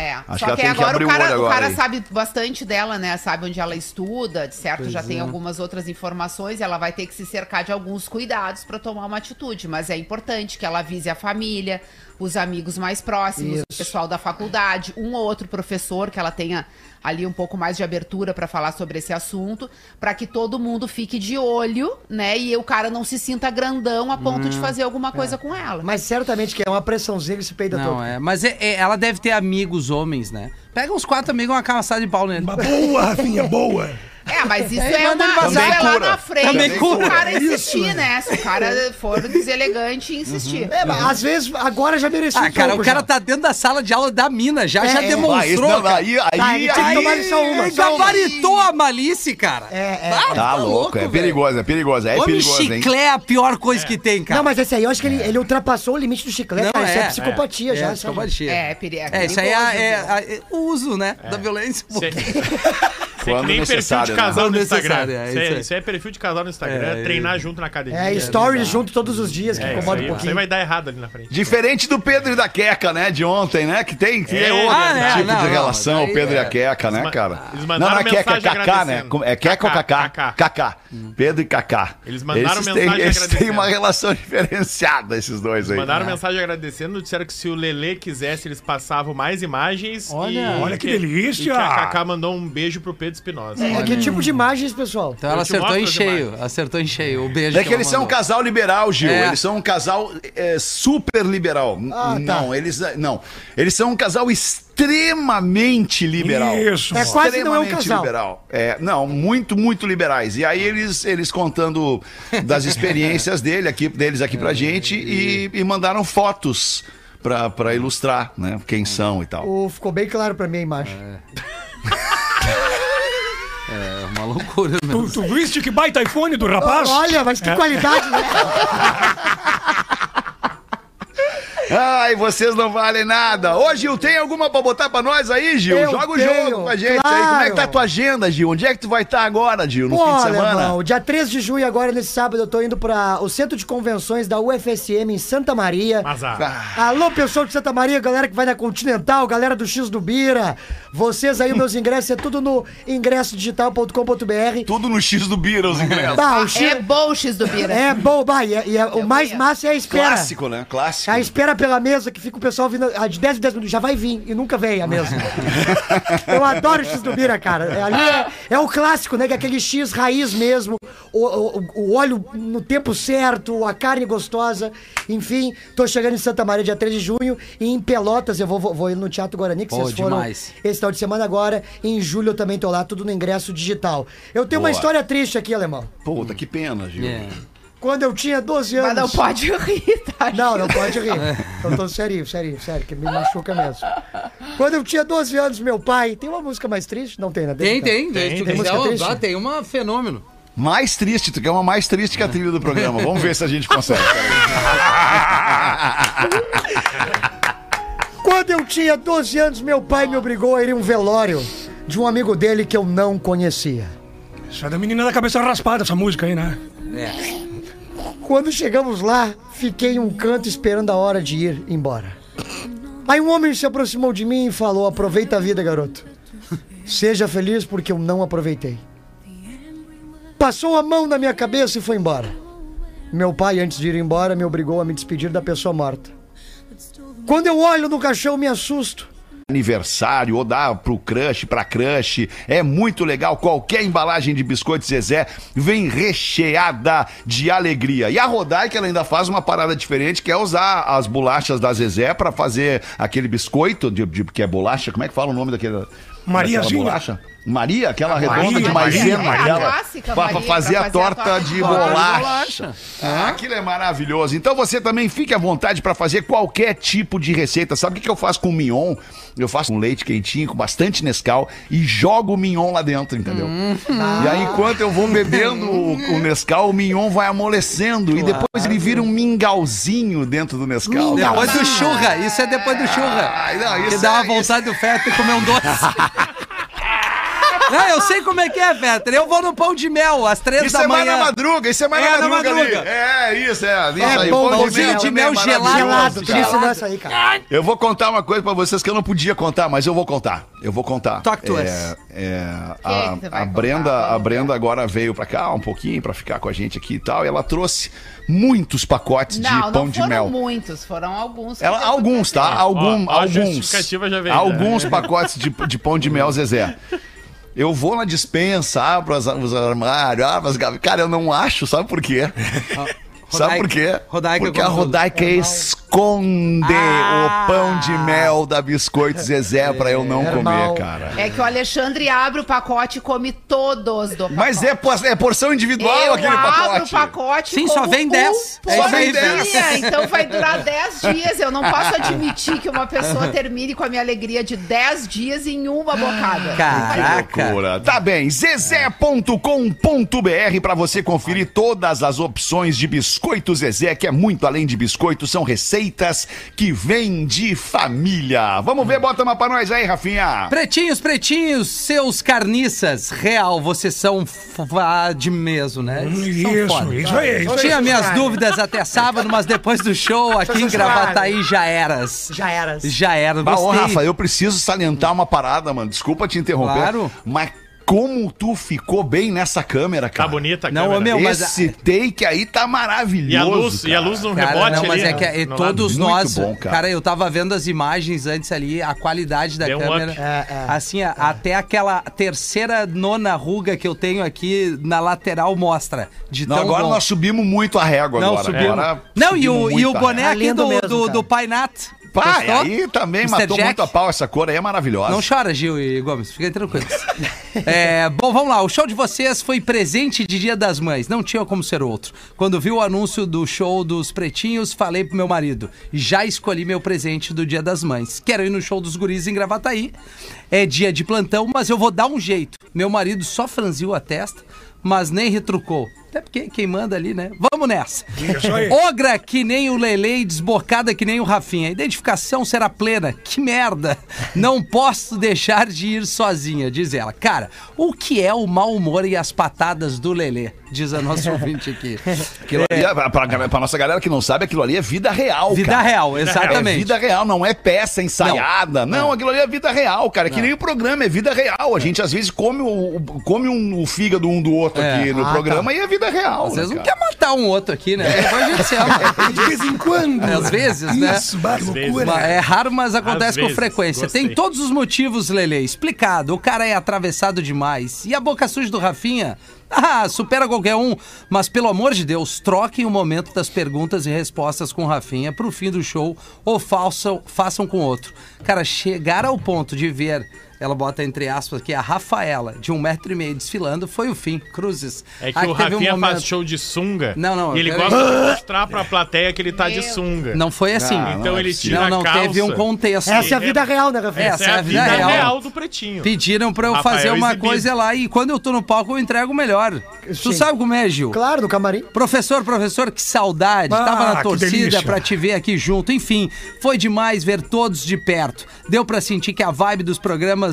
É, Acho só que, tem que agora o o cara, o agora cara aí. sabe bastante dela, né? Sabe onde ela estuda, de certo, já Pois tem é. algumas outras informações ela vai ter que se cercar de alguns cuidados pra tomar uma atitude. Mas é importante que ela avise a família, os amigos mais próximos, o pessoal da faculdade, um ou outro professor que ela tenha ali um pouco mais de abertura pra falar sobre esse assunto, pra que todo mundo fique de olho, né? E o cara não se sinta grandão a ponto Hum, de fazer alguma coisa com ela. Mas certamente que é uma pressãozinha que se peida todo. Não, é. Mas é- é- ela deve ter amigos homens, né? Pega uns quatro amigos e uma camaçada de pau nele. Uma boa, Rafinha, boa. É, mas isso Aí é, manda uma, isso vazar. é lá na frente. Também Se cura. o cara Isso, insistir, né? né? Se o cara for deselegante e insistir. É, mas às vezes agora já merecia Ah, um cara, pouco o cara já. tá dentro da sala de aula da mina, já, já É, é. Ah, demonstrou. esse- não, cara. aí, aí, Tá, aí- tomar só uma. Só uma. gabaritou a malícia, cara. É, é, Ah, é. Tá louco, é perigoso, é perigoso, é Homem perigoso, hein? chiclé é a pior coisa que tem, cara. Não, mas esse aí, eu acho que ele, ele ultrapassou o limite do chiclete, Não, cara. Isso é, é, psicopatia É, já. sabe? psicopatia. É, peri- é É, isso aí é, perigoso, é- é- é o uso, né, da violência. Isso é, é Quando nem perfil de né? casal Quando no Instagram. é, isso, é, isso é perfil de casal no Instagram, É, treinar junto na academia. É, stories junto todos os dias, que É, incomoda aí, um pouquinho. vai dar errado ali na frente. Diferente do Pedro e da Queca, né? De ontem, né? Que tem, que é, É, outro ah, é, tipo não, de não, relação, o Pedro e é. a Queca, né, cara? eles não, mandaram não é Queca, é mensagem Cacá, né? agradecendo. É Queca ou Cacá, Cacá? Cacá. Cacá. Pedro e Cacá. Eles mandaram Esses mensagem têm, Eles têm agradecendo. uma relação diferenciada, esses dois aí. Mandaram mensagem agradecendo, disseram que se o Lelê quisesse, eles passavam mais imagens. Olha. Olha que delícia. E a Cacá mandou um beijo pro Pedro Espinosa. É, que tipo de imagens, pessoal? Então ela acertou em cheio, acertou em cheio. O beijo É que ela eles são um casal liberal, Gil. É. Eles são um casal é, super liberal. Ah, tá. não, eles não. Eles são um casal extremamente liberal. Isso. É quase não é um Extremamente casal. liberal. É, não, muito, muito liberais. E aí eles, eles contando das experiências dele aqui, deles aqui pra gente e, e mandaram fotos pra, pra ilustrar, né? Quem são e tal. O- ficou bem claro pra mim a imagem. É loucura mesmo. Tu, tu viste que baita iPhone do rapaz? Olha, mas que qualidade, né? Ai, vocês não valem nada. Ô, Gil, tem alguma pra botar pra nós aí, Gil? Eu Joga o tenho, jogo com a gente aí. Como é que tá a claro. tua agenda, Gil? Onde é que tu vai estar agora, Gil? No fim de semana? irmão, dia 3 de junho, agora nesse sábado, eu tô indo para o Centro de Convenções da UFSM em Santa Maria. Azar. Alô, pessoal de Santa Maria, galera que vai na Continental, galera do X do Bira. Vocês aí, meus ingressos, é tudo no ingressodigital.com.br. Tudo no X do Bira, os ingressos. Bah, o X É bom o X do Bira. é bom, bah, e, é- e é- o mais massa é a espera. Clássico, né? Clássico. A espera pela mesa, que fica o pessoal vindo ah, de 10 em 10 minutos, já vai vir, e nunca vem a mesa. Eu adoro o X do Bira, cara. É, ali é, é o clássico, né? Que é aquele X raiz mesmo, o, o, o óleo no tempo certo, a carne gostosa. Enfim, tô chegando em Santa Maria dia 3 de junho, e em Pelotas eu vou, vou, vou ir no Teatro Guarani, que Pô, vocês foram demais. esse final de semana agora. Em julho eu também tô lá, tudo no ingresso digital. Eu tenho uma Boa. história triste aqui, alemão. Puta, que pena, Gil. É. Quando eu tinha 12 anos. Mas não pode rir, tá? Não, não pode rir. Eu tô sério, sério, sério, que me machuca mesmo. Quando eu tinha 12 anos, meu pai. Tem uma música mais triste? Não tem, né? Tem, tem. Tem, tem tem, música uma, triste? tem uma fenômeno. Mais triste, tu quer uma mais triste que a trilha do programa. Vamos ver se a gente consegue. Quando eu tinha 12 anos, meu pai me obrigou a ir em um velório de um amigo dele que eu não conhecia. Isso é da menina da cabeça raspada, essa música aí, né? É. Quando chegamos lá, fiquei em um canto esperando a hora de ir embora. Aí um homem se aproximou de mim e falou: Aproveita a vida, garoto. Seja feliz porque eu não aproveitei. Passou a mão na minha cabeça e foi embora. Meu pai, antes de ir embora, me obrigou a me despedir da pessoa morta. Quando eu olho no caixão, me assusto. Aniversário, ou dá pro crush, pra crush. É muito legal. Qualquer embalagem de biscoito Zezé vem recheada de alegria. E a Rodaica ela ainda faz uma parada diferente, que é usar as bolachas da Zezé pra fazer aquele biscoito, de, de- que é bolacha. Como é que fala o nome daquele? Mariazinha. daquela bolacha? Maria, aquela redonda Maria, de Maria, maisena, Maria. aquela, A clássica pra, Maria, fazer pra a fazer torta, a torta de de bolacha. Ah, aquilo é maravilhoso. Então você também fique à vontade para fazer qualquer tipo de receita. Sabe o que, que eu faço com o mignon? Eu faço um leite quentinho com bastante Nescau e jogo o mignon lá dentro, entendeu? E aí, enquanto eu vou bebendo o, o Nescau, o mignon vai amolecendo e depois ele vira um mingauzinho dentro do Nescau. Depois do churra, isso é depois do churra. Ai, não, que isso dá é- uma vontade do Fetter comer um doce. Não, eu sei como é que é, Fetter. Eu vou no pão de mel às três Isso da é mais na manhã. madruga, isso é mais É, na madruga, ali. madruga. É, isso, é. Isso É aí, bom, pão pãozinho de também mel é gelado. Gelado, cara. disse nessa aí, cara. Eu vou contar uma coisa pra vocês que eu não podia contar, mas eu vou contar. Eu vou contar. Toque tu é, és. é, é a, a Brenda, contar? a Brenda agora veio pra cá um pouquinho pra ficar com a gente aqui e tal. E ela trouxe muitos pacotes de Não, pão não de foram mel. muitos, foram alguns. Ela, alguns, tá? Algum, Ó, alguns. justificativa já veio, Alguns pacotes de, de pão de mel, Zezé. Eu vou na dispensa, abro os armários, abro as gavetas. Cara, eu não acho, sabe por quê? Sabe por quê? Rodaica Porque a. Rodaica é, esconde Ah. o pão de mel da Biscoito Zezé pra eu não comer, cara. É que o Alexandre abre o pacote e come todos do pacote. Mas é, por- é porção individual Eu aquele abro pacote. o pacote Sim, só vem um 10. É isso aí, porquinha, Então vai durar 10 dias. Eu não posso admitir que uma pessoa termine com a minha alegria de 10 dias em uma bocada. Caraca. Loucura. Tá bem, zezé.com.br pra você conferir todas as opções de biscoito Zezé, que é muito além de biscoito, são receitas que vêm de família. Vamos ver, bota uma pra nós aí, Rafinha. Pretinhos, pretinhos, seus carniças, real, vocês são f- de mesmo, né? Vocês são Isso, isso aí. Isso. Tinha minhas dúvidas até sábado, mas depois do show aqui em. Gravataí já eras. Já era. Já era, Bah, ô. Rafa, eu preciso salientar uma parada, mano. Desculpa te interromper. Claro. Mas como tu ficou bem nessa câmera, Tá cara. bonita a Não, câmera. meu, mas- Esse take aí tá maravilhoso. E a luz, cara. e a luz no Cara, rebote não, mas ali, é que é- no todos Muito nós. bom, cara. cara. eu tava vendo as imagens antes ali, a qualidade da Deu um câmera. up. É, é. assim, a- até aquela terceira nona ruga que eu tenho aqui na lateral mostra. De Não, tão agora bom. nós subimos muito a régua Não, agora. subimos. Agora Não, e o, subimos e o muito a boné aqui do, mesmo, do, do Pai Nat. Pá, Gostou? aí também Mr. matou Jack? muito a pau. Essa cor aí é maravilhosa. Não chora, Gil e Gomes, fiquem tranquilos. É, bom, vamos lá. O show de vocês foi presente de Dia das Mães. Não tinha como ser outro. Quando vi o anúncio do show dos Pretinhos, falei pro meu marido: já escolhi meu presente do Dia das Mães. Quero ir no show dos guris em Gravataí. É dia de plantão, mas eu vou dar um jeito. Meu marido só franziu a testa, mas nem retrucou. Até porque quem manda ali, né? Vamos nessa. Ogra que nem o Lele e desbocada que nem o Rafinha. A identificação será plena. Que merda. Não posso deixar de ir sozinha, diz ela. Cara, o que é o mau humor e as patadas do Lele? Diz a nossa ouvinte aqui. Aquilo ali, é- pra, pra, nossa galera que não sabe, aquilo ali é vida real, Vida cara. real, É exatamente. vida real, não é peça ensaiada. Não, aquilo ali é vida real, cara. Que nem o programa, é vida real. A gente às vezes come o, come um, o fígado um do outro É. aqui no Ah, programa e é vida real. Vocês né, não cara? querem matar um outro aqui, né? Depois a gente se ama. De vez em quando. Às vezes, né? Isso, que loucura. É raro, mas acontece Às com vezes, frequência. gostei. Tem todos os motivos, Lele. Explicado. O cara é atravessado demais. E a boca suja do Rafinha? Ah, supera qualquer um. Mas pelo amor de Deus, troquem o momento das perguntas e respostas com o Rafinha pro fim do show ou façam, façam com outro. Cara, chegar ao ponto de ver. Ela bota entre aspas aqui a Rafaela, de um metro e meio desfilando, foi o fim. Cruzes. É que Ah, o teve um Rafinha momento- faz show de sunga. Não, não, E ele gosta de mostrar pra plateia que ele tá de Meu. sunga. Não foi assim. Ah, Então não é ele possível. tira não, não, a calça. teve um contexto. Essa é a vida real, né, Rafinha? Essa Essa é a vida real. real, do pretinho. Pediram pra eu Rafael fazer uma exibido. coisa lá e quando eu tô no palco eu entrego o melhor. Tu Sim. sabe como é, Gil? Claro, no camarim. Professor, professor, que saudade. Ah, Tava na que torcida delícia. pra te ver aqui junto. Enfim, foi demais ver todos de perto. Deu pra sentir que a vibe dos programas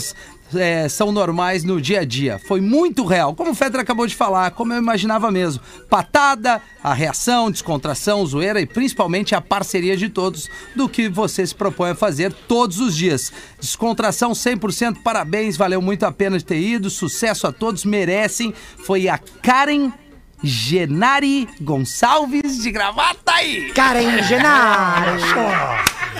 é, são normais no dia a dia. Foi muito real. Como o Fetra acabou de falar, como eu imaginava mesmo. Patada, a reação, descontração, zoeira e principalmente a parceria de todos do que você se propõe a fazer todos os dias. Descontração 100%, parabéns, valeu muito a pena ter ido. Sucesso a todos, merecem. Foi a Karen Genari Gonçalves de Gravataí. Karen Genaro.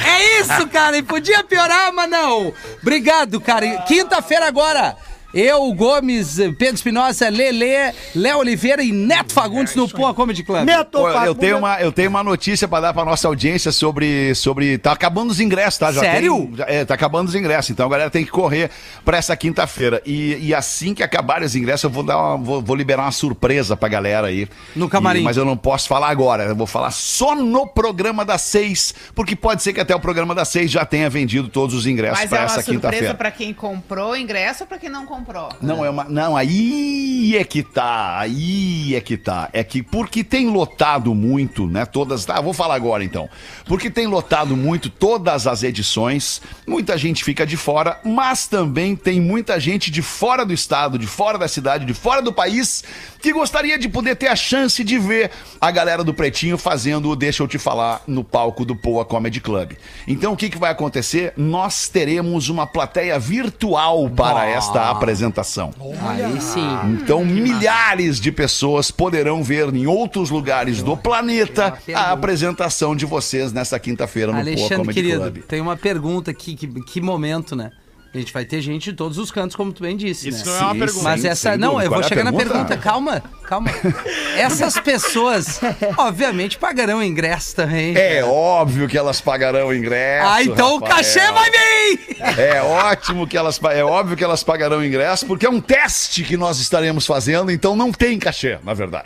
É isso, cara. E podia piorar, mas não. Obrigado, cara. Quinta-feira agora. Eu, Gomes, Pedro Espinosa, Lele, Léo Oliveira e Neto Fagundes no Poa Comedy Club. Neto, Pô, eu, Fagundes. tenho uma, eu tenho uma notícia pra dar pra nossa audiência sobre. sobre tá acabando os ingressos, tá? Já Sério? tem- já- é, tá acabando os ingressos. Então a galera tem que correr pra essa quinta-feira. E, e assim que acabarem os ingressos, eu vou, dar uma- vou, vou liberar uma surpresa pra galera aí. No camarim. E- mas eu não posso falar agora. Eu vou falar só no programa das seis. Porque pode ser que até o programa das seis já tenha vendido todos os ingressos Mas pra é uma essa surpresa quinta-feira. pra quem comprou o ingresso ou pra quem não comprou? Não, é uma. Não, aí é que tá. Aí é que tá. É que porque tem lotado muito, né? Todas. Tá, vou falar agora então. Porque tem lotado muito todas as edições, muita gente fica de fora, mas também tem muita gente de fora do estado, de fora da cidade, de fora do país, que gostaria de poder ter a chance de ver a galera do Pretinho fazendo o Deixa Eu Te Falar no palco do Poa Comedy Club. Então o que, que vai acontecer? Nós teremos uma plateia virtual para esta apresentação. Aí sim. Então, milhares de pessoas poderão ver em outros lugares do planeta a apresentação de vocês nessa quinta-feira no Poa Alexandre, Comedy querido, Club. tem uma pergunta aqui. Que, que momento, né? A gente vai ter gente de todos os cantos, como tu bem disse, Isso né? não é uma Sim, pergunta. Mas Sim, essa. sem Não, eu vou é chegar na pergunta? pergunta, calma. calma. Essas pessoas, obviamente, pagarão ingresso também. É óbvio que elas pagarão o ingresso. ah, então o Rafael. cachê vai vir! É ótimo que elas é óbvio que elas pagarão o ingresso porque é um teste que nós estaremos fazendo, então não tem cachê, na verdade.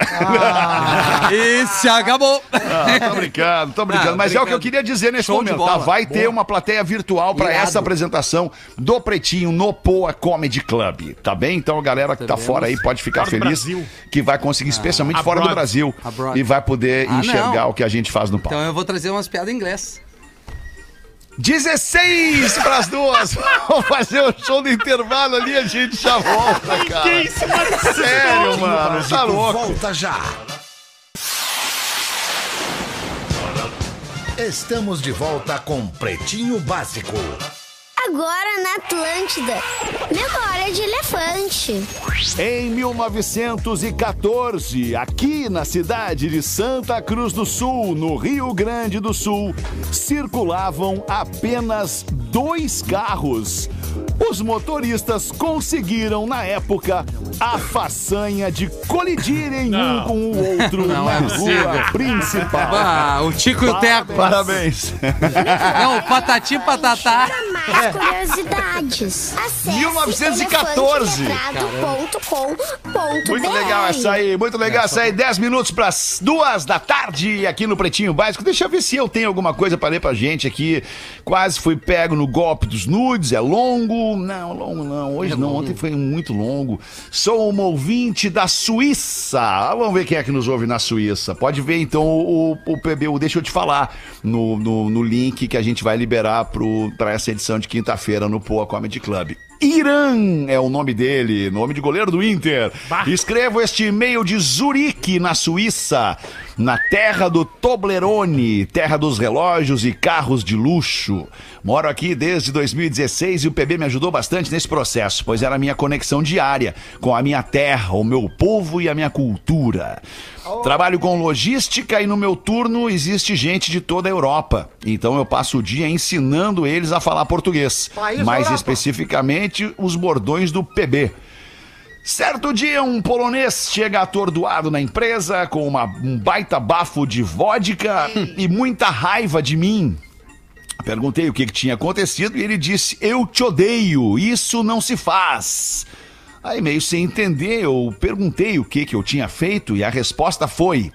Se acabou. Ah, tô brincando, tô brincando. Não, Mas é o que eu brincando. queria dizer nesse Show momento, tá? Vai ter uma plateia virtual pra Irado. essa apresentação do Pretinho no Poa Comedy Club, tá bem? Então a galera que tá fora aí pode ficar do feliz Brasil. que vai conseguir, especialmente fora do. Brasil, Abroad. e vai poder Ah, enxergar não. o que a gente faz no palco. Então eu vou trazer umas piadas em inglês. 16 pras duas! Vamos fazer o show do intervalo ali, a gente já volta, cara. Sério, mano, tá louco. Volta já. Estamos de volta com Pretinho Básico. Agora na Atlântida. Memória de elefante. Em 1914, aqui na cidade de Santa Cruz do Sul, no Rio Grande do Sul, circulavam apenas dois carros. Os motoristas conseguiram, na época, a façanha de colidirem um com o outro Não na é rua principal. Ah, o Tico e o Teco. Parabéns. Não, o Patati Patatá. Mais curiosidades. Acesse 1914. elefanteletrado.com.br. Muito legal essa aí, muito legal essa aí. 10 minutos para as duas da tarde aqui no Pretinho Básico. Deixa eu ver se eu tenho alguma coisa para ler pra gente aqui. Quase fui pego no golpe dos nudes. É longo? Não, longo não. Hoje não, ontem foi muito longo. Sou uma ouvinte da Suíça. Ah, Vamos ver quem é que nos ouve na Suíça. Pode ver então o, o PBU. Deixa eu te falar no, no, no link que a gente vai liberar para essa edição de quinta-feira no Poa Comedy Club. Irã é o nome dele, nome de goleiro do Inter. Escrevo este e-mail de Zurique, na Suíça, na terra do Toblerone, terra dos relógios e carros de luxo. Moro aqui desde 2016 e o PB me ajudou bastante nesse processo, pois era a minha conexão diária com a minha terra, o meu povo e a minha cultura. Trabalho com logística e no meu turno existe gente de toda a Europa. Então eu passo o dia ensinando eles a falar português. País mais Europa. especificamente os bordões do PB. Certo dia, um polonês chega atordoado na empresa com uma- um baita bafo de vodka e muita raiva de mim. Perguntei o que, que tinha acontecido e ele disse: Eu te odeio, isso não se faz. Aí, meio sem entender, eu perguntei o que, que eu tinha feito e a resposta foi: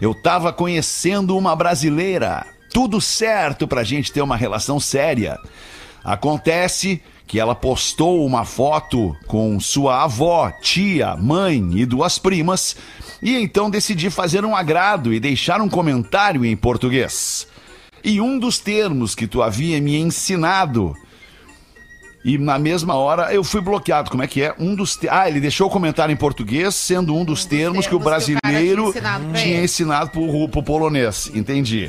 Eu tava conhecendo uma brasileira. Tudo certo pra gente ter uma relação séria. Acontece que ela postou uma foto com sua avó, tia, mãe e duas primas, e então decidi fazer um agrado e deixar um comentário em português. E um dos termos que tu havia me ensinado. E na mesma hora eu fui bloqueado. Como é que é? Um dos te... Ah, ele deixou o comentário em português, sendo um dos termos, que o termos que o brasileiro tinha ensinado pra tinha ensinado pro, pro polonês. Entendi.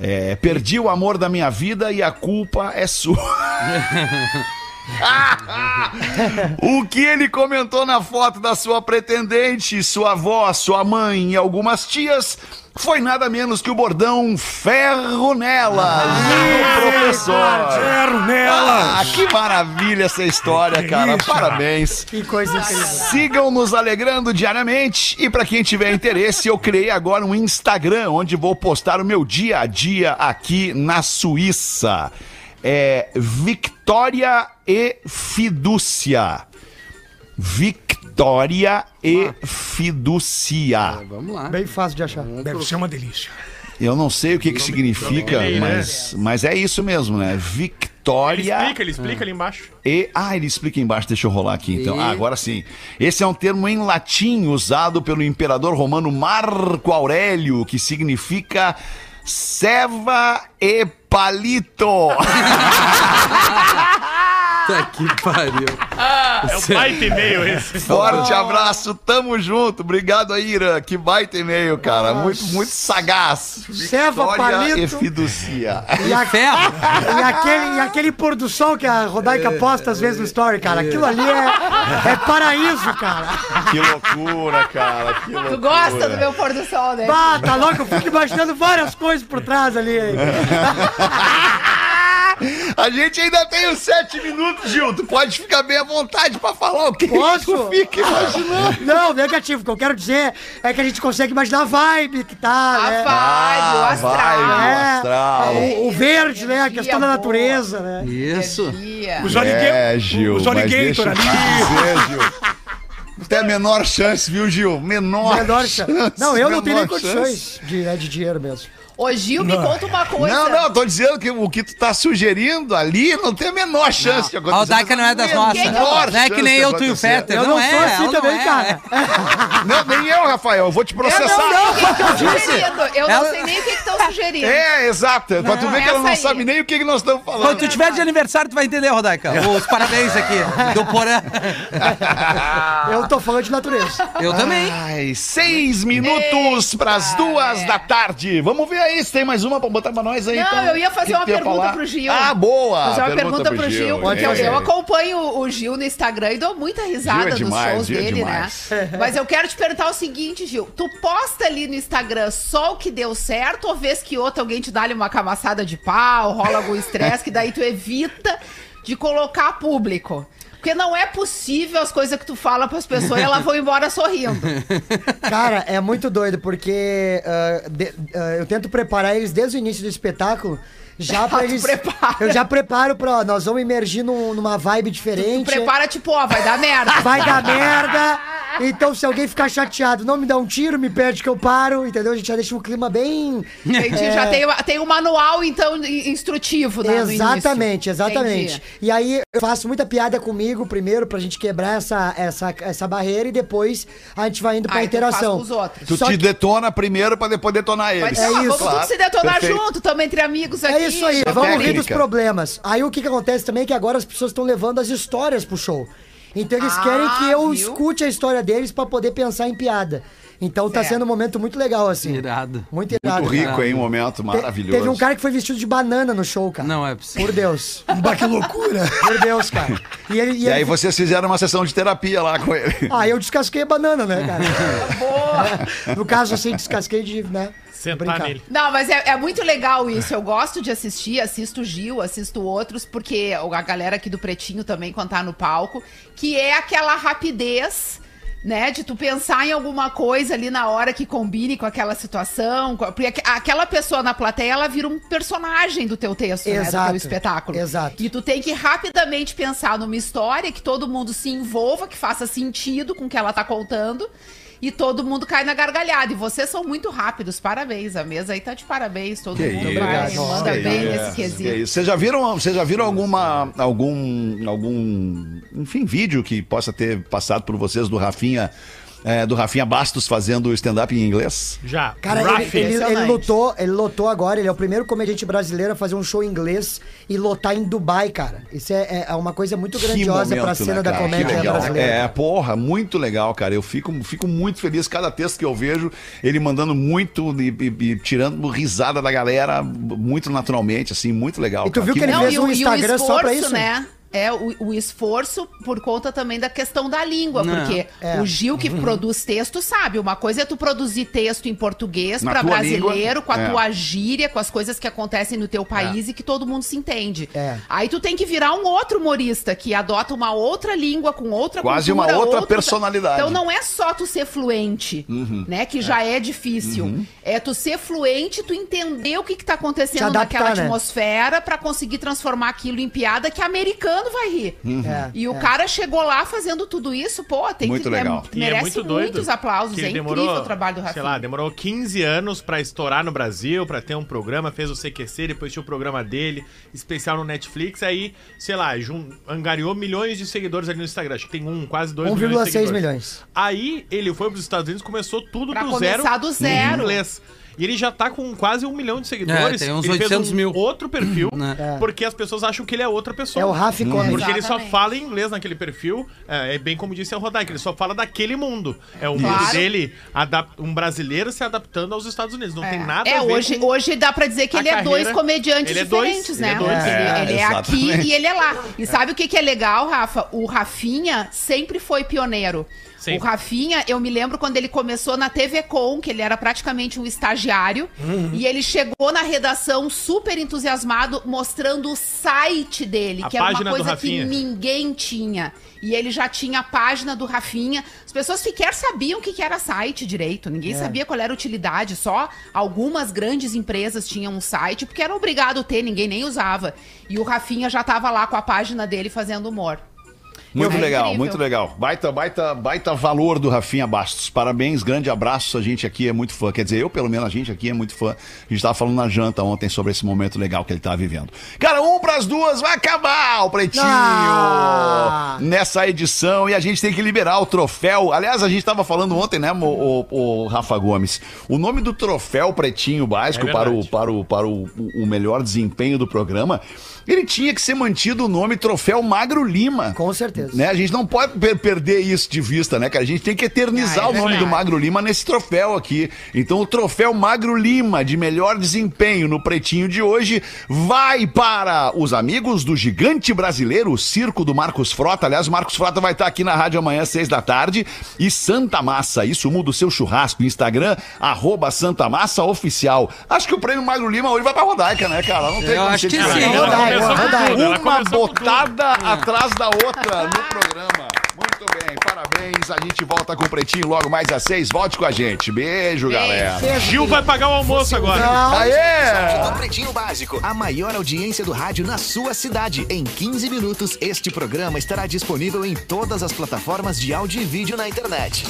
É, perdi o amor da minha vida e a culpa é sua. o que ele comentou na foto da sua pretendente, sua avó, sua mãe e algumas tias foi nada menos que o bordão ferro nela do professor. Ferro nela. Ah, que maravilha essa história, cara. isso, Parabéns. Que coisa incrível. Sigam nos alegrando diariamente e para quem tiver interesse, eu criei agora um Instagram onde vou postar o meu dia a dia aqui na Suíça. É Victória e Fidúcia. Victória e Fidúcia. Vamos lá. Bem fácil de achar. Deve ser uma delícia. Eu não sei o que que significa, né? mas, mas é isso mesmo, né? Ele Victória explica, ele explica ali embaixo. e. Ah, ele explica embaixo, deixa eu rolar aqui então. E- Ah, agora sim. Esse é um termo em latim usado pelo imperador romano Marco Aurélio, que significa ceva e palito. Puta que pariu. É um baita e-mail esse. Forte abraço, tamo junto. Obrigado aí, Irã. Que baita e-mail, cara. Muito, muito sagaz. Ceva, Victória palito. e fiducia. E, a- e aquele, e aquele pôr do sol que a Rodaica posta às vezes no story, cara. Aquilo ali é, é paraíso, cara. Que loucura, cara. Que loucura. Tu gosta do meu pôr do sol, né? Bah, tá louco? Eu fico imaginando várias coisas por trás ali. A gente ainda tem os sete minutos, Gil. Tu pode ficar bem à vontade pra falar o que Posso? tu fica imaginando. Não, negativo. O que eu quero dizer é que a gente consegue imaginar a vibe que tá, A né? vibe, o astral. vai, É, astral. o, o verde, né? A questão da boa. natureza, né? Isso. O Johnny É, Gil, o Johnny Gator ali. dizer, Gil. Não tem a menor chance, viu, Gil? Menor, Menor chance. Não, eu não tenho nem condições de, né, de dinheiro mesmo. Ô, Gil, me conta uma coisa. Não, não, tô dizendo que o que tu tá sugerindo ali não tem a menor chance de acontecer. A não é das nossas. Não é que nem eu, tu e o. Fetter. Eu não, não é, sou assim também, não é. cara. Não, nem eu, Rafael. Eu vou te Eu processar. não sei o que que estão disse. sugerindo. Eu Ela- não sei nem o que que estão sugerindo. É, exato. Pra tu ver que ela não aí. sabe nem o que, que nós estamos falando. Quando tu tiver de aniversário, tu vai entender, Rodaica. Os parabéns aqui do Porã. Eu tô falando de natureza. Eu também. Ai, seis minutos pras duas da tarde. Vamos ver aí se tem mais uma pra botar pra nós aí. Não, então. eu ia fazer uma pergunta falar? pro Gil. Ah, boa. Fazer uma pergunta pro Gil, porque eu, Pode eu fazer. acompanho o Gil no Instagram e dou muita risada Gil é dos demais, shows Gil é dele, demais. né? Mas eu quero te perguntar o seguinte, Gil. Tu posta ali no Instagram só o que deu certo ou vez que outro alguém te dá ali uma camaçada de pau, rola algum estresse, que daí tu evita de colocar público? Porque não é possível as coisas que tu fala pras pessoas e elas vão embora sorrindo. Cara, é muito doido, porque ah, de- ah, eu tento preparar eles desde o início do espetáculo. Já pra Tu eles. prepara. Eu já preparo pra. ó, Nós vamos emergir num- numa vibe Tu diferente. prepara, tipo, ó, vai dar merda. Vai dar merda. Então, se alguém ficar chateado, não me dá um tiro, me pede que eu paro, entendeu? A gente já deixa um clima bem. Entendi, É. já tem, tem um manual, então, in- instrutivo, né? Exatamente, exatamente. Entendi. E aí eu faço muita piada comigo primeiro pra gente quebrar essa, essa, essa barreira e depois a gente vai indo pra tu faz interação. com os outros. Tu Só te que- detona primeiro pra depois detonar eles. Ser, É ó, isso. vamos Claro, tudo se detonar perfeito. junto, estamos entre amigos aqui. É isso aí, a vamos rir dos problemas. Aí o que, que acontece também é que agora as pessoas estão levando as histórias pro show. Então eles Ah, querem que eu viu? escute a história deles pra poder pensar em piada. Então tá Certo. sendo um momento muito legal, assim. Irado. Muito irado. Muito rico, cara. hein? Um momento Te- maravilhoso. Teve um cara que foi vestido de banana no show, cara. Não é possível. Por Deus. Bah, que loucura. Por Deus, cara. E, ele, e E aí ele- vocês fizeram uma sessão de terapia lá com ele. Ah, eu descasquei a banana, né, cara? no caso, assim, descasquei de, né? Sentar nele. Não, mas é, é muito legal isso. Eu gosto de assistir, assisto o Gil, assisto outros, porque a galera aqui do Pretinho também, quando tá no palco, que é aquela rapidez. Né, de tu pensar em alguma coisa ali na hora que combine com aquela situação. Porque aqu- aquela pessoa na plateia, ela vira um personagem do teu texto, né? Do Exato, teu espetáculo. exato. E tu tem que rapidamente pensar numa história que todo mundo se envolva, que faça sentido com o que ela tá contando. E todo mundo cai na gargalhada. E vocês são muito rápidos. Parabéns. A mesa aí tá de parabéns. Todo Que mundo vai, manda que bem nesse que quesito. Vocês já viram, vocês já viram alguma algum algum, enfim, vídeo que possa ter passado por vocês do Rafinha é, do Rafinha Bastos fazendo stand-up em inglês? Já. Cara, ele, Rafi. ele, ele impressionante. lotou, ele lotou agora, ele é o primeiro comediante brasileiro a fazer um show em inglês e lotar em Dubai, cara. Isso é, é uma coisa muito grandiosa pra momento, cena né, da comédia Que brasileira. É, porra, muito legal, cara. Eu fico, fico muito feliz cada texto que eu vejo, ele mandando muito e, e- e tirando risada da galera muito naturalmente, assim, muito legal. E tu cara. viu que ele Não, fez um e Instagram só pra isso? né? É, o, o esforço por conta também da questão da língua, Não. porque É. o Gil que produz texto sabe, uma coisa é tu produzir texto em português tua brasileiro, língua, com a é. tua gíria, com as coisas que acontecem no teu país e que todo mundo se entende. É. Aí tu tem que virar um outro humorista que adota uma outra língua com outra Quase cultura, uma outra outra- personalidade. Então não é só tu ser fluente, né, que já é, difícil. É tu ser fluente, tu entender o que que tá acontecendo adaptar, naquela né? atmosfera pra conseguir transformar aquilo em piada que americano vai rir. É, E o é. cara chegou lá fazendo tudo isso, pô, tem Muito que legal. E merece é muito doido. muitos aplausos. É ele incrível o trabalho do Rafinha. Sei lá, demorou 15 anos pra estourar no Brasil, pra ter um programa, fez o CQC, depois tinha o programa dele, especial no Netflix, aí, sei lá, jun- angariou milhões de seguidores ali no Instagram. Acho que tem um, quase 2 milhões de 1,6 seguidores. milhões. Aí ele foi pros Estados Unidos, começou tudo Pra do zero, começar do zero. em inglês. E ele já tá com quase um milhão de seguidores. É, tem uns ele 800 fez um mil. outro perfil, Né? É. porque as pessoas acham que ele é outra pessoa. É o Rafi Comedy. Porque ele só Exatamente. fala em inglês naquele perfil. É, é bem como disse a Rodaica, ele só fala daquele mundo. É o mundo Claro. dele, um brasileiro se adaptando aos Estados Unidos. Não tem nada é, a ver hoje, com... hoje dá pra dizer que ele é dois carreira. comediantes Ele é dois, diferentes, ele né? é dois. Ele, É, ele é aqui exatamente. e ele é lá. E sabe o que, que é legal, Rafa? O Rafinha sempre foi pioneiro. Sim. O Rafinha, eu me lembro quando ele começou na TV Com, que ele era praticamente um estagiário, Uhum. e ele chegou na redação super entusiasmado, mostrando o site dele, A que era uma coisa que ninguém tinha. E ele já tinha a página do Rafinha. As pessoas sequer sabiam o que era site direito. Ninguém É. sabia qual era a utilidade. Só algumas grandes empresas tinham um site, porque era obrigado a ter, ninguém nem usava. E o Rafinha já tava lá com a página dele fazendo humor. Muito É legal, incrível. muito legal. Baita, baita, baita valor do Rafinha Bastos. Parabéns, grande abraço. A gente aqui é muito fã. Quer dizer, eu, pelo menos, a gente aqui é muito fã. A gente tava falando na janta ontem sobre esse momento legal que ele tá vivendo. Cara, um pras duas, vai acabar o pretinho Ah! nessa edição e a gente tem que liberar o troféu. Aliás, a gente tava falando ontem, né, o, o- o Rafa Gomes? O nome do troféu pretinho básico É para, o, para, o, para o, o melhor desempenho do programa. Ele tinha que ser mantido o nome Troféu Magro Lima. Com certeza. Né? A gente não pode per- perder isso de vista, né, cara? A gente tem que eternizar Ah, é o nome do Magro Lima nesse troféu aqui. Então, o troféu Magro Lima de melhor desempenho no pretinho de hoje vai para os amigos do gigante brasileiro, o circo do Marcos Frota. Aliás, o Marcos Frota vai estar aqui na rádio amanhã, seis da tarde. E Santa Massa, isso muda o seu churrasco. Instagram, arroba Santa Massa Oficial. Acho que o prêmio Magro Lima hoje vai pra Rodaica, né, cara? Não tem Eu como acho que sim. Rodaica, começou com tudo, ela Uma começou com tudo. botada atrás da outra no programa. Muito bem, parabéns. A gente volta com o Pretinho logo mais às seis. Volte com a gente. Beijo, galera. Gil vai pagar o almoço agora. Aê! do Pretinho Básico, a maior audiência do rádio na sua cidade. Em 15 minutos, este programa estará disponível em todas as plataformas de áudio e vídeo na internet.